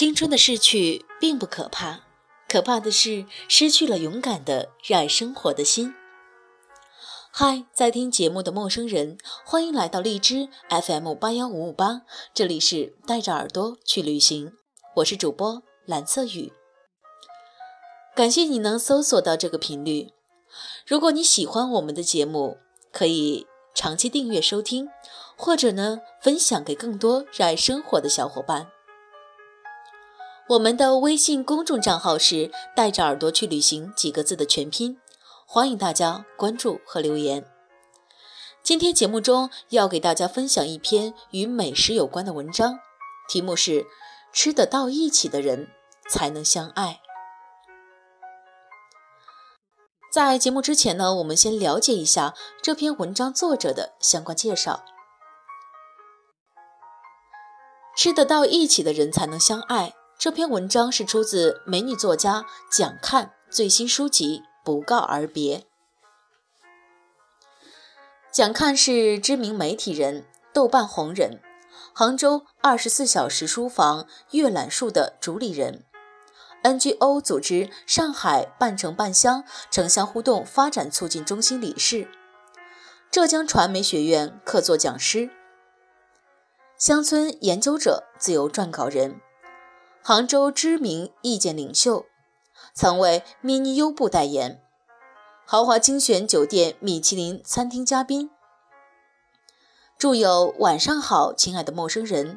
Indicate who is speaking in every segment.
Speaker 1: 青春的逝去并不可怕，可怕的是失去了勇敢的热爱生活的心。嗨，在听节目的陌生人，欢迎来到荔枝 FM 八幺五五八，这里是带着耳朵去旅行，我是主播蓝色雨。感谢你能搜索到这个频率。如果你喜欢我们的节目，可以长期订阅收听，或者呢分享给更多热爱生活的小伙伴。我们的微信公众账号是“带着耳朵去旅行”几个字的全拼，欢迎大家关注和留言。今天节目中要给大家分享一篇与美食有关的文章，题目是“吃得到一起的人才能相爱”。在节目之前呢，我们先了解一下这篇文章作者的相关介绍。吃得到一起的人才能相爱。这篇文章是出自美女作家蒋看最新书籍《不告而别》。蒋看是知名媒体人、豆瓣红人，杭州二十四小时书房阅览树的主理人，NGO 组织上海半城半乡城乡互动发展促进中心理事，浙江传媒学院客座讲师，乡村研究者、自由撰稿人。杭州知名意见领袖，曾为 MINI 优步代言，豪华精选酒店米其林餐厅嘉宾，著有《晚上好，亲爱的陌生人》，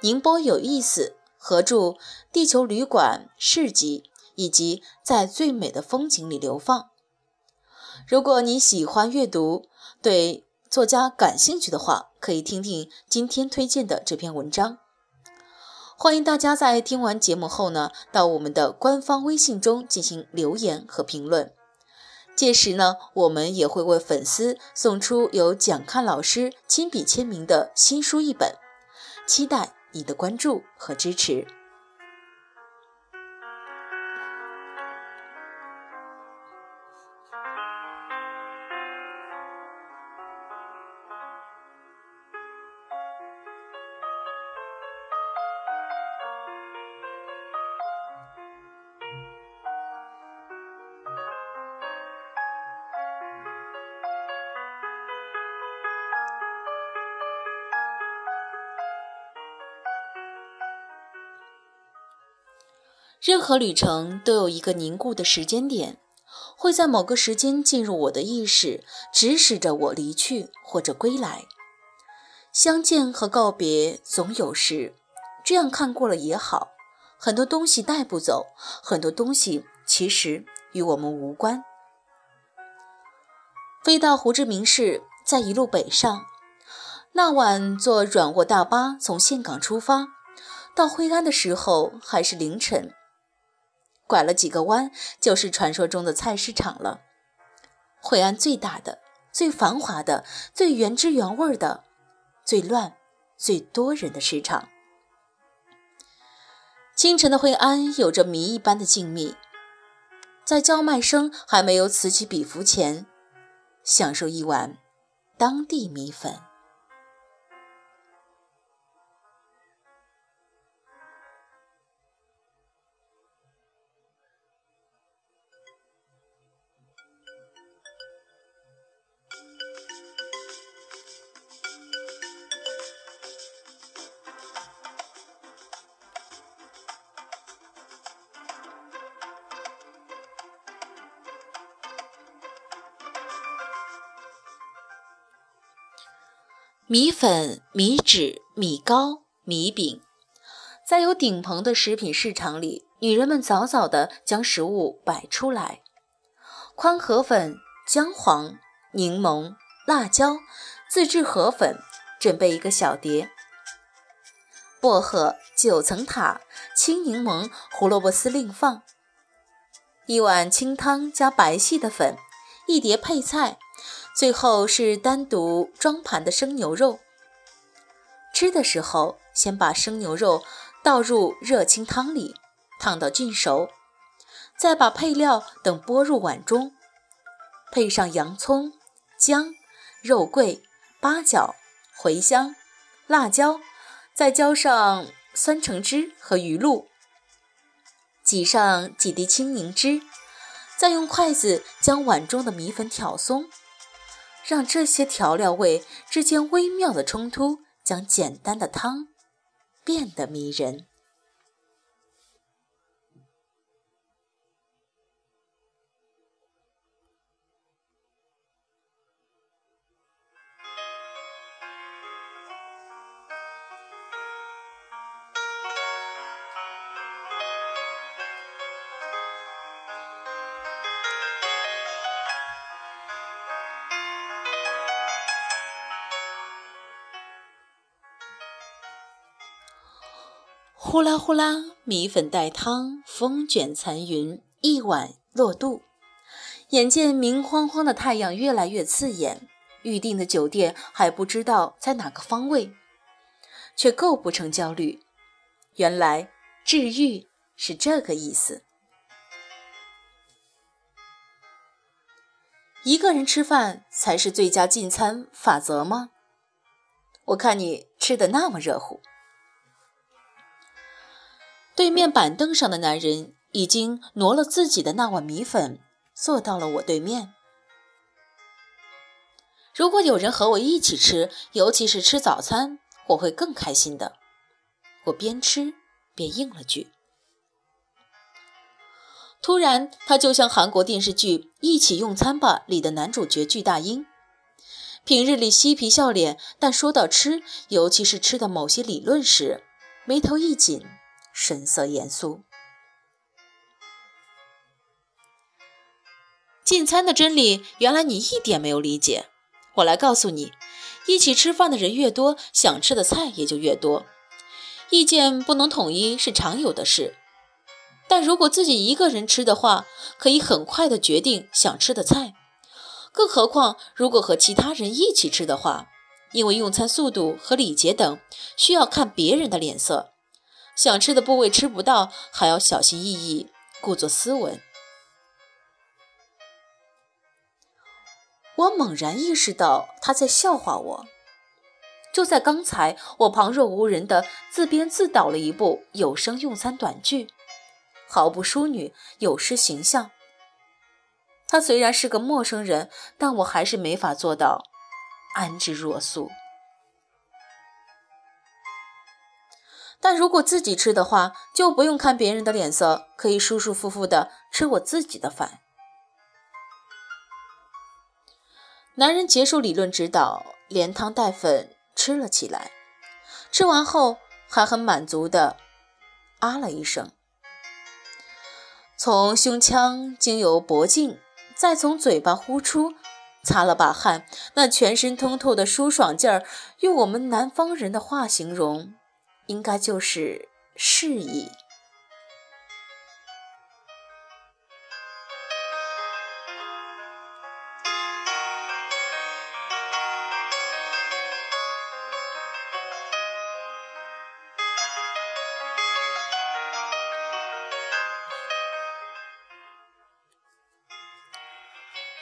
Speaker 1: 宁波有意思，合著《地球旅馆市集》以及在最美的风景里流放。如果你喜欢阅读，对作家感兴趣的话，可以听听今天推荐的这篇文章。欢迎大家在听完节目后呢，到我们的官方微信中进行留言和评论。届时呢，我们也会为粉丝送出由蒋看老师亲笔签名的新书一本，期待你的关注和支持。任何旅程都有一个凝固的时间点，会在某个时间进入我的意识，指使着我离去或者归来。相见和告别总有时，这样看过了也好。很多东西带不走，很多东西其实与我们无关。飞到胡志明市，再一路北上。那晚坐软卧大巴从岘港出发，到惠安的时候还是凌晨。拐了几个弯，就是传说中的菜市场了。惠安最大的、最繁华的、最原汁原味的、最乱、最多人的市场。清晨的惠安有着谜一般的静谧，在叫卖声还没有此起彼伏前，享受一碗当地米粉。米粉、米纸、米糕、米饼，在有顶棚的食品市场里，女人们早早地将食物摆出来：宽河粉、姜黄、柠檬、辣椒，自制河粉，准备一个小碟；薄荷、九层塔、青柠檬、胡萝卜丝另放；一碗清汤加白细的粉，一碟配菜。最后是单独装盘的生牛肉。吃的时候，先把生牛肉倒入热清汤里，烫到菌熟，再把配料等拨入碗中，配上洋葱、姜、肉桂、八角、茴香、辣椒，再浇上酸橙汁和鱼露，挤上几滴青柠汁，再用筷子将碗中的米粉挑松，让这些调料味之间微妙的冲突，将简单的汤变得迷人。呼啦呼啦，米粉带汤，风卷残云，一碗落肚。眼见明晃晃的太阳越来越刺眼，预定的酒店还不知道在哪个方位，却构不成焦虑。原来治愈是这个意思。一个人吃饭才是最佳进餐法则吗？我看你吃的那么热乎。对面板凳上的男人已经挪了自己的那碗米粉，坐到了我对面。如果有人和我一起吃，尤其是吃早餐，我会更开心的。我边吃边应了句。突然，他就像韩国电视剧《一起用餐吧》里的男主角具大英，平日里嬉皮笑脸，但说到吃，尤其是吃的某些理论时，眉头一紧。神色严肃。进餐的真理，原来你一点没有理解。我来告诉你：一起吃饭的人越多，想吃的菜也就越多。意见不能统一是常有的事，但如果自己一个人吃的话，可以很快的决定想吃的菜。更何况，如果和其他人一起吃的话，因为用餐速度和礼节等，需要看别人的脸色。想吃的部位吃不到，还要小心翼翼，故作斯文。我猛然意识到他在笑话我。就在刚才，我旁若无人的自编自导了一部有声用餐短剧，毫不淑女，有失形象。他虽然是个陌生人，但我还是没法做到安之若素。但如果自己吃的话，就不用看别人的脸色，可以舒舒服服的吃我自己的饭。男人结束理论指导，连汤带粉吃了起来，吃完后还很满足的啊了一声，从胸腔经由脖颈，再从嘴巴呼出，擦了把汗，那全身通透的舒爽劲儿，用我们南方人的话形容。应该就是示意。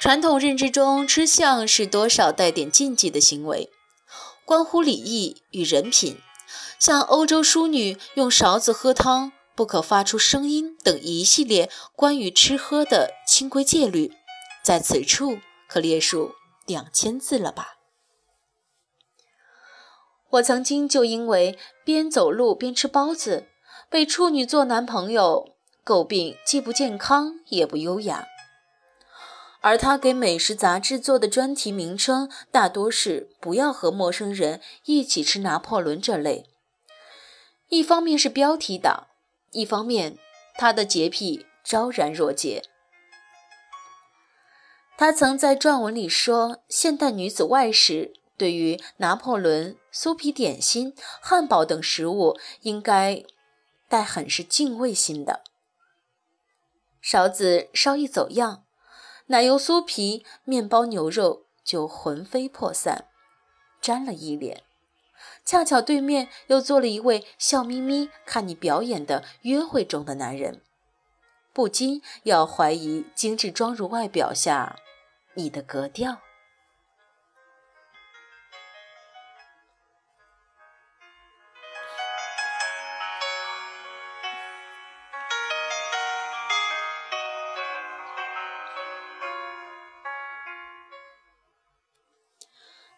Speaker 1: 传统认知中，吃相是多少带点禁忌的行为，关乎礼仪与人品。像欧洲淑女用勺子喝汤不可发出声音等一系列关于吃喝的清规戒律，在此处可列数两千字了吧？我曾经就因为边走路边吃包子，被处女座男朋友诟病，既不健康也不优雅。而他给美食杂志做的专题名称大多是“不要和陌生人一起吃拿破仑”这类。一方面是标题党，一方面他的洁癖昭然若揭。他曾在撰文里说：“现代女子外食对于拿破仑、酥皮点心、汉堡等食物，应该带很是敬畏心的。勺子稍一走样，奶油酥皮、面包、牛肉就魂飞魄散，沾了一脸。”恰巧对面又坐了一位笑眯眯看你表演的约会中的男人，不禁要怀疑精致妆容外表下你的格调。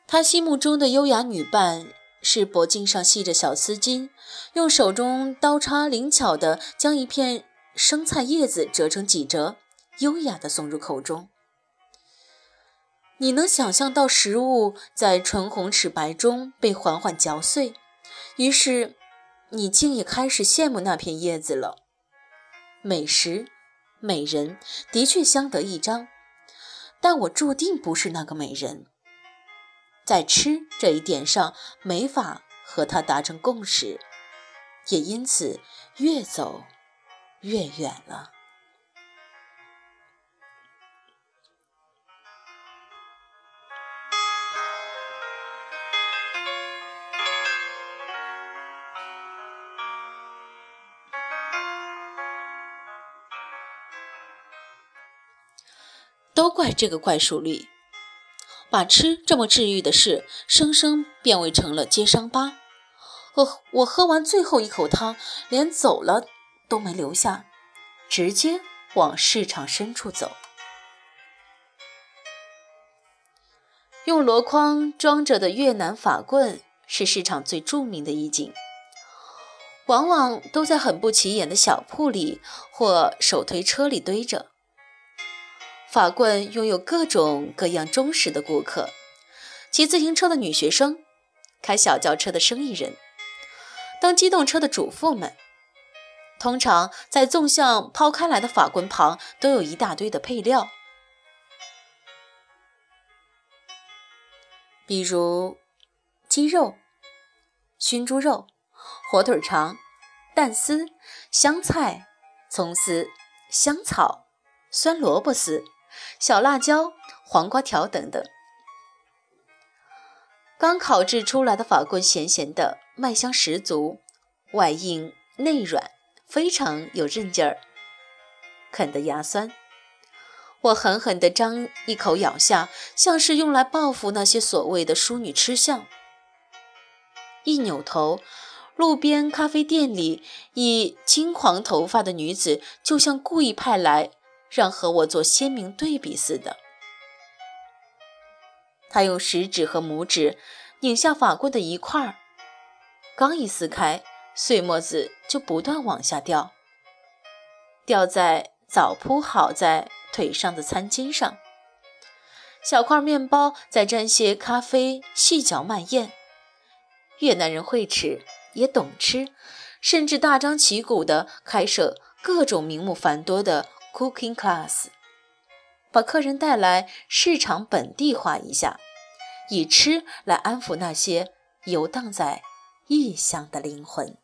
Speaker 1: 他心目中的优雅女伴。是脖颈上系着小丝巾，用手中刀叉灵巧地将一片生菜叶子折成几折，优雅地送入口中。你能想象到食物在唇红齿白中被缓缓嚼碎，于是你竟也开始羡慕那片叶子了。美食、美人的确相得益彰，但我注定不是那个美人，在吃这一点上没法和他达成共识，也因此越走越远了。都怪这个怪叔绿，把吃这么治愈的事，生生变为成了揭伤疤。我我喝完最后一口汤，连走了都没留下，直接往市场深处走。用箩筐装着的越南法棍是市场最著名的一景，往往都在很不起眼的小铺里或手推车里堆着。法棍拥有各种各样忠实的顾客：骑自行车的女学生，开小轿车的生意人，蹬机动车的主妇们。通常在纵向抛开来的法棍旁都有一大堆的配料，比如鸡肉、熏猪肉、火腿肠、蛋丝、香菜、葱丝、香草、酸萝卜丝。小辣椒、黄瓜条等等，刚烤制出来的法棍咸咸的，麦香十足，外硬内软，非常有韧劲儿，啃得牙酸。我狠狠地张一口咬下，像是用来报复那些所谓的淑女吃相。一扭头，路边咖啡店里一金黄头发的女子，就像故意派来。让和我做鲜明对比似的。他用食指和拇指拧下法棍的一块儿，刚一撕开，碎末子就不断往下掉，掉在早铺好在腿上的餐巾上。小块面包再沾些咖啡，细嚼慢咽。越南人会吃，也懂吃，甚至大张旗鼓地开设各种名目繁多的。Cooking class，把客人带来市场本地化一下，以吃来安抚那些游荡在异乡的灵魂。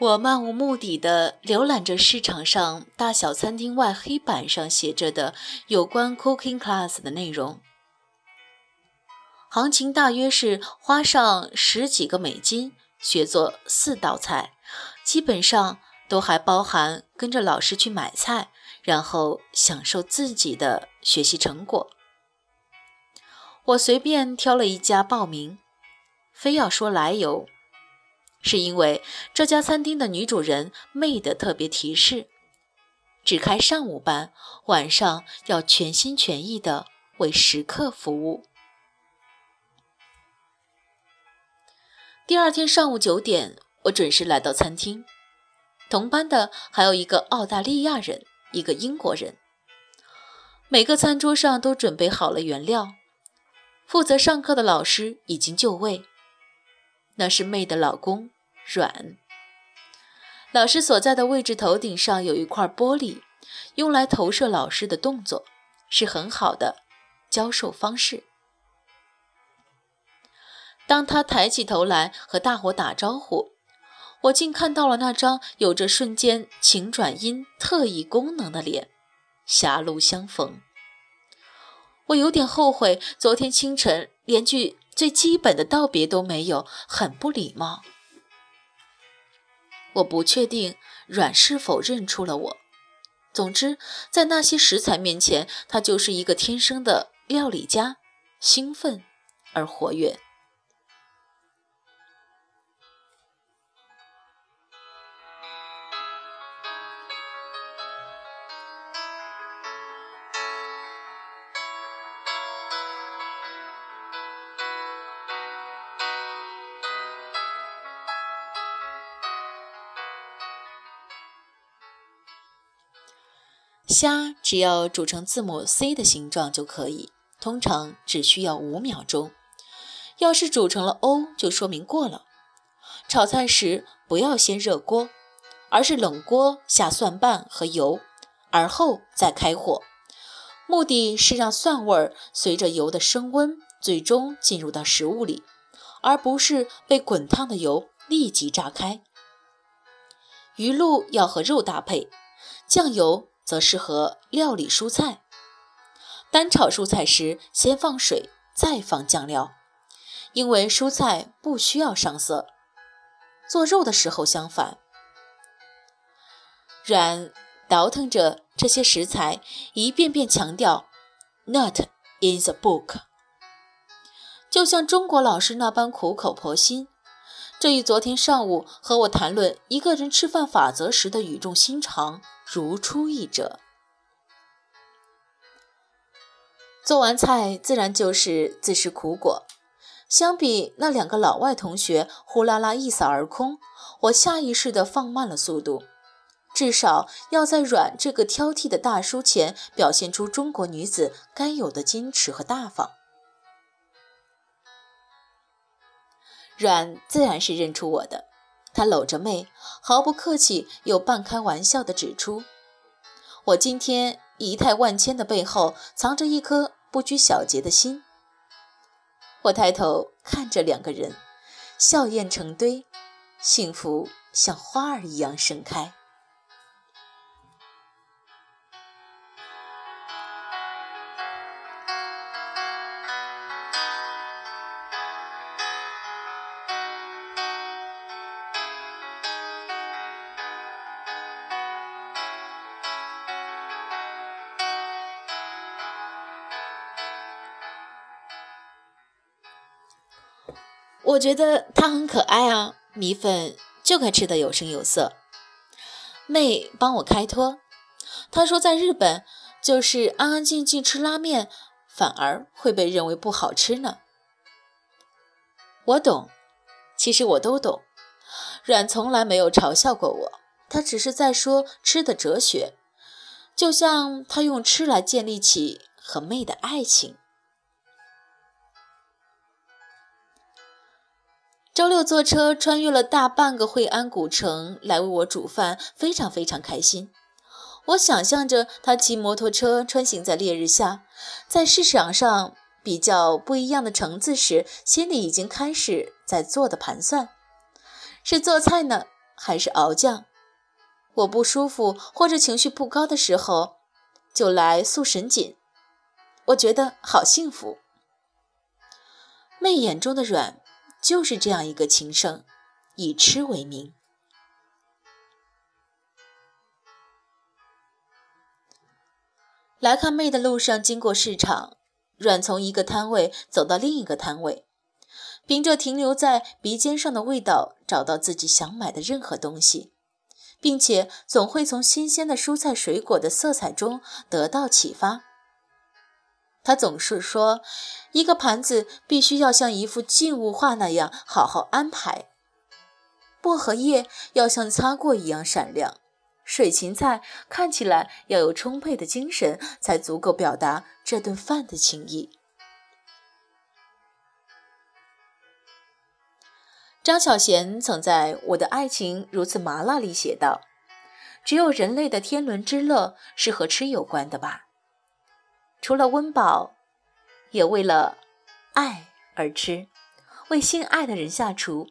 Speaker 1: 我漫无目的的浏览着市场上大小餐厅外黑板上写着的有关 cooking class 的内容，行情大约是花上十几个美金学做四道菜，基本上都还包含跟着老师去买菜，然后享受自己的学习成果。我随便挑了一家报名，非要说来由。是因为这家餐厅的女主人妹的特别提示，只开上午班，晚上要全心全意的为食客服务。第二天上午九点，我准时来到餐厅，同班的还有一个澳大利亚人，一个英国人。每个餐桌上都准备好了原料。负责上课的老师已经就位，那是妹的老公阮。老师所在的位置头顶上有一块玻璃，用来投射老师的动作，是很好的教授方式。当他抬起头来和大伙打招呼，我竟看到了那张有着瞬间晴转阴特异功能的脸，狭路相逢。我有点后悔，昨天清晨连句最基本的道别都没有，很不礼貌。我不确定阮是否认出了我。总之，在那些食材面前，他就是一个天生的料理家，兴奋而活跃。虾只要煮成字母 C 的形状就可以，通常只需要五秒钟。要是煮成了 O，就说明过了。炒菜时不要先热锅，而是冷锅下蒜瓣和油，而后再开火，目的是让蒜味儿随着油的升温，最终进入到食物里，而不是被滚烫的油立即炸开。鱼露要和肉搭配，酱油。则适合料理蔬菜。单炒蔬菜时，先放水，再放酱料，因为蔬菜不需要上色。做肉的时候相反。阮倒腾着这些食材，一遍遍强调 “not in the book”，就像中国老师那般苦口婆心。这与昨天上午和我谈论一个人吃饭法则时的语重心长。如出一辙。做完菜自然就是自食苦果。相比那两个老外同学呼啦啦一扫而空，我下意识地放慢了速度，至少要在阮这个挑剔的大叔前表现出中国女子该有的矜持和大方。阮自然是认出我的。他搂着妹，毫不客气又半开玩笑地指出：“我今天仪态万千的背后，藏着一颗不拘小节的心。”我抬头看着两个人，笑靥成堆，幸福像花儿一样盛开。觉得他很可爱啊，米粉就该吃的有声有色。妹帮我开脱，她说在日本就是安安静静吃拉面，反而会被认为不好吃呢。我懂，其实我都懂。阮从来没有嘲笑过我，他只是在说吃的哲学，就像他用吃来建立起和妹的爱情。周六坐车穿越了大半个惠安古城来为我煮饭，非常非常开心。我想象着他骑摩托车穿行在烈日下，在市场上比较不一样的橙子时，心里已经开始在做的盘算：是做菜呢，还是熬酱？我不舒服或者情绪不高的时候，就来素神锦。我觉得好幸福。媚眼中的软。就是这样一个情圣，以吃为名。来看妹的路上，经过市场，阮从一个摊位走到另一个摊位，凭着停留在鼻尖上的味道，找到自己想买的任何东西，并且总会从新鲜的蔬菜水果的色彩中得到启发。他总是说，一个盘子必须要像一幅静物画那样好好安排，薄荷叶要像擦过一样闪亮，水芹菜看起来要有充沛的精神，才足够表达这顿饭的情谊。张小娴曾在《我的爱情如此麻辣》里写道：“只有人类的天伦之乐是和吃有关的吧？除了温饱，也为了爱而吃，为心爱的人下厨，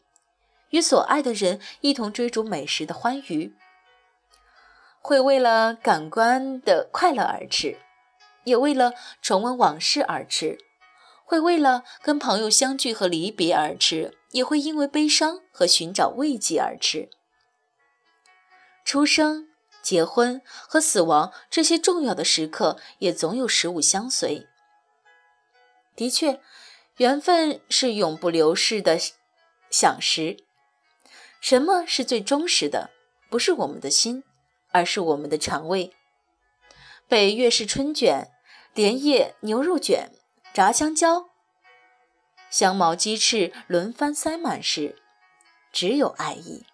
Speaker 1: 与所爱的人一同追逐美食的欢愉。会为了感官的快乐而吃，也为了重温往事而吃。会为了跟朋友相聚和离别而吃。”也会因为悲伤和寻找慰藉而吃。出生、结婚和死亡这些重要的时刻，也总有食物相随。的确，缘分是永不流逝的享食。什么是最忠实的？不是我们的心，而是我们的肠胃。北岳式春卷、莲叶牛肉卷、炸香蕉。香茅鸡翅轮番塞满时，只有爱意。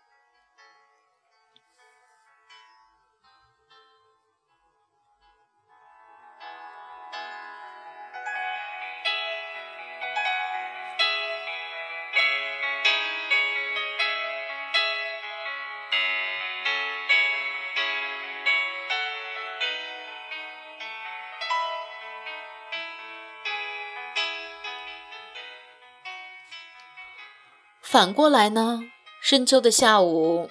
Speaker 1: 反过来呢？深秋的下午，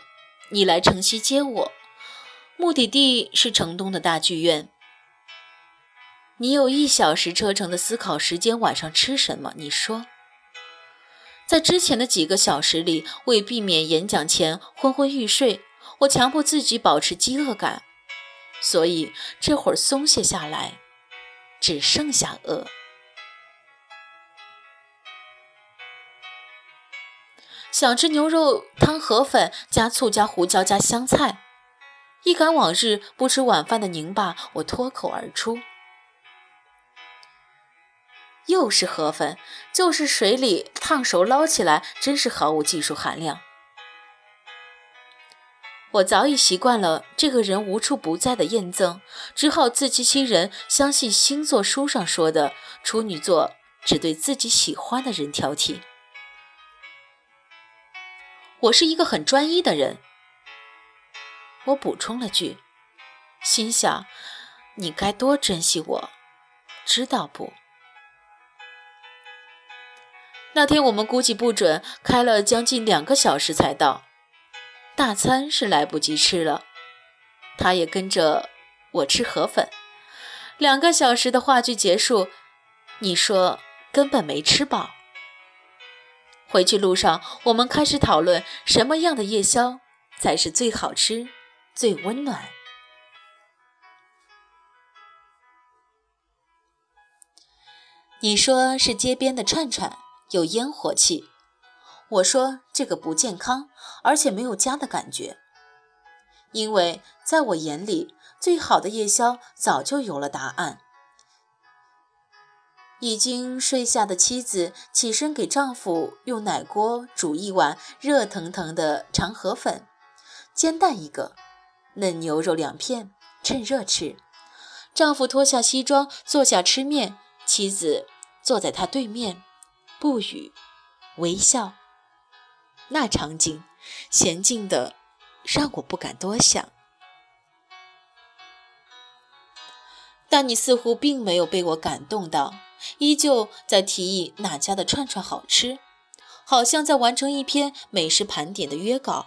Speaker 1: 你来城西接我，目的地是城东的大剧院。你有一小时车程的思考时间，晚上吃什么？你说，在之前的几个小时里，为避免演讲前昏昏欲睡，我强迫自己保持饥饿感，所以这会儿松懈下来，只剩下饿。想吃牛肉汤河粉，加醋加胡椒加香菜。一赶往日不吃晚饭的宁爸，我脱口而出：“又是河粉，就是水里烫熟捞起来，真是毫无技术含量。”我早已习惯了这个人无处不在的验证，只好自欺欺人，相信星座书上说的处女座只对自己喜欢的人挑剔。我是一个很专一的人，我补充了句，心想你该多珍惜我，知道不？那天我们估计不准，开了将近两个小时才到，大餐是来不及吃了，他也跟着我吃河粉。两个小时的话剧结束，你说根本没吃饱。回去路上，我们开始讨论什么样的夜宵才是最好吃、最温暖。你说是街边的串串有烟火气，我说这个不健康，而且没有家的感觉。因为在我眼里，最好的夜宵早就有了答案。已经睡下的妻子起身给丈夫用奶锅煮一碗热腾腾的长河粉，煎蛋一个，嫩牛肉两片，趁热吃。丈夫脱下西装坐下吃面，妻子坐在他对面，不语，微笑。那场景娴静的让我不敢多想。但你似乎并没有被我感动到。依旧在提议哪家的串串好吃，好像在完成一篇美食盘点的约稿。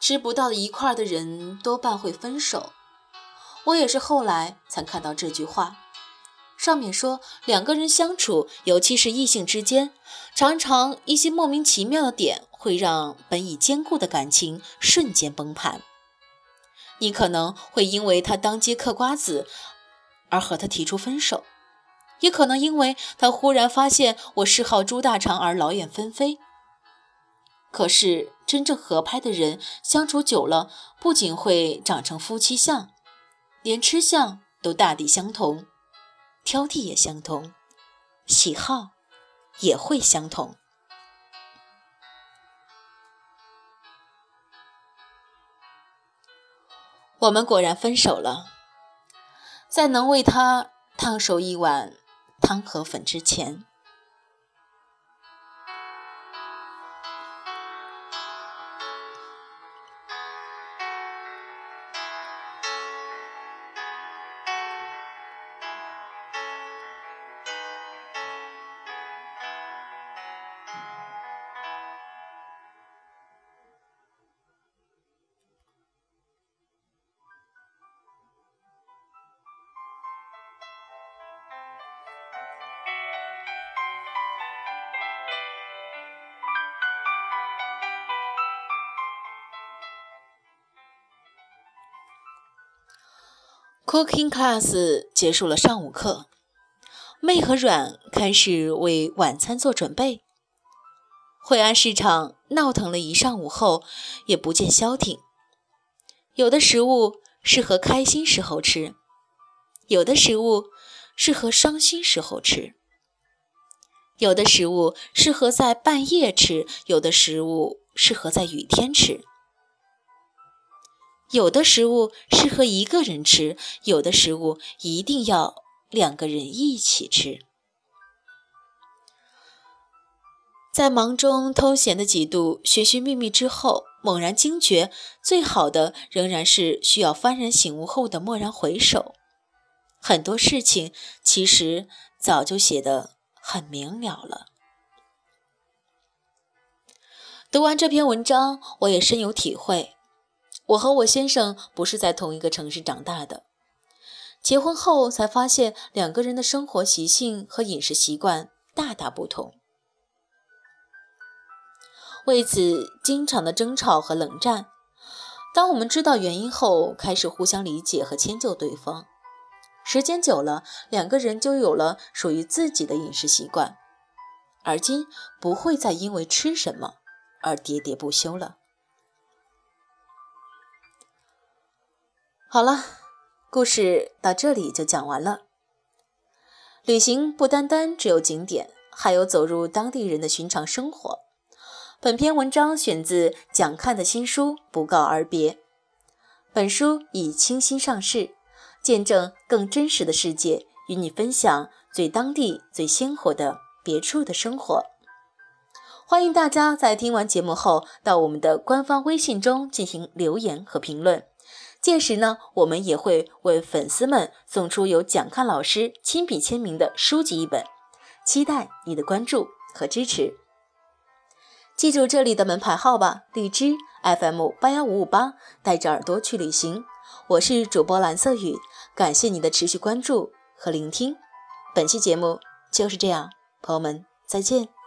Speaker 1: 吃不到一块的人多半会分手，我也是后来才看到这句话。上面说两个人相处，尤其是异性之间，常常一些莫名其妙的点会让本已坚固的感情瞬间崩盘。你可能会因为他当街嗑瓜子而和他提出分手，也可能因为他忽然发现我嗜好猪大肠而老眼纷飞。可是真正合拍的人相处久了，不仅会长成夫妻相，连吃相都大抵相同，挑剔也相同，喜好也会相同。我们果然分手了，在能为他烫手一碗汤河粉之前。Cooking class 结束了上午课，妹和软开始为晚餐做准备。惠安市场闹腾了一上午后，也不见消停。有的食物适合开心时候吃，有的食物适合伤心时候吃，有的食物适合在半夜吃，有的食物适合在雨天吃。有的食物适合一个人吃，有的食物一定要两个人一起吃。在忙中偷闲的几度寻寻觅觅之后，猛然惊觉，最好的仍然是需要幡然醒悟后的蓦然回首。很多事情其实早就写得很明了了。读完这篇文章，我也深有体会。我和我先生不是在同一个城市长大的，结婚后才发现两个人的生活习性和饮食习惯大大不同，为此经常的争吵和冷战。当我们知道原因后，开始互相理解和迁就对方，时间久了，两个人就有了属于自己的饮食习惯，而今不会再因为吃什么而喋喋不休了。好了，故事到这里就讲完了。旅行不单单只有景点，还有走入当地人的寻常生活。本篇文章选自蒋看的新书《不告而别》，本书已清新上市，见证更真实的世界，与你分享最当地、最鲜活的别处的生活。欢迎大家在听完节目后，到我们的官方微信中进行留言和评论。届时呢，我们也会为粉丝们送出由蒋看老师亲笔签名的书籍一本，期待你的关注和支持。记住这里的门牌号吧，荔枝 FM 八幺五五八，带着耳朵去旅行。我是主播蓝色雨，感谢你的持续关注和聆听。本期节目就是这样，朋友们再见。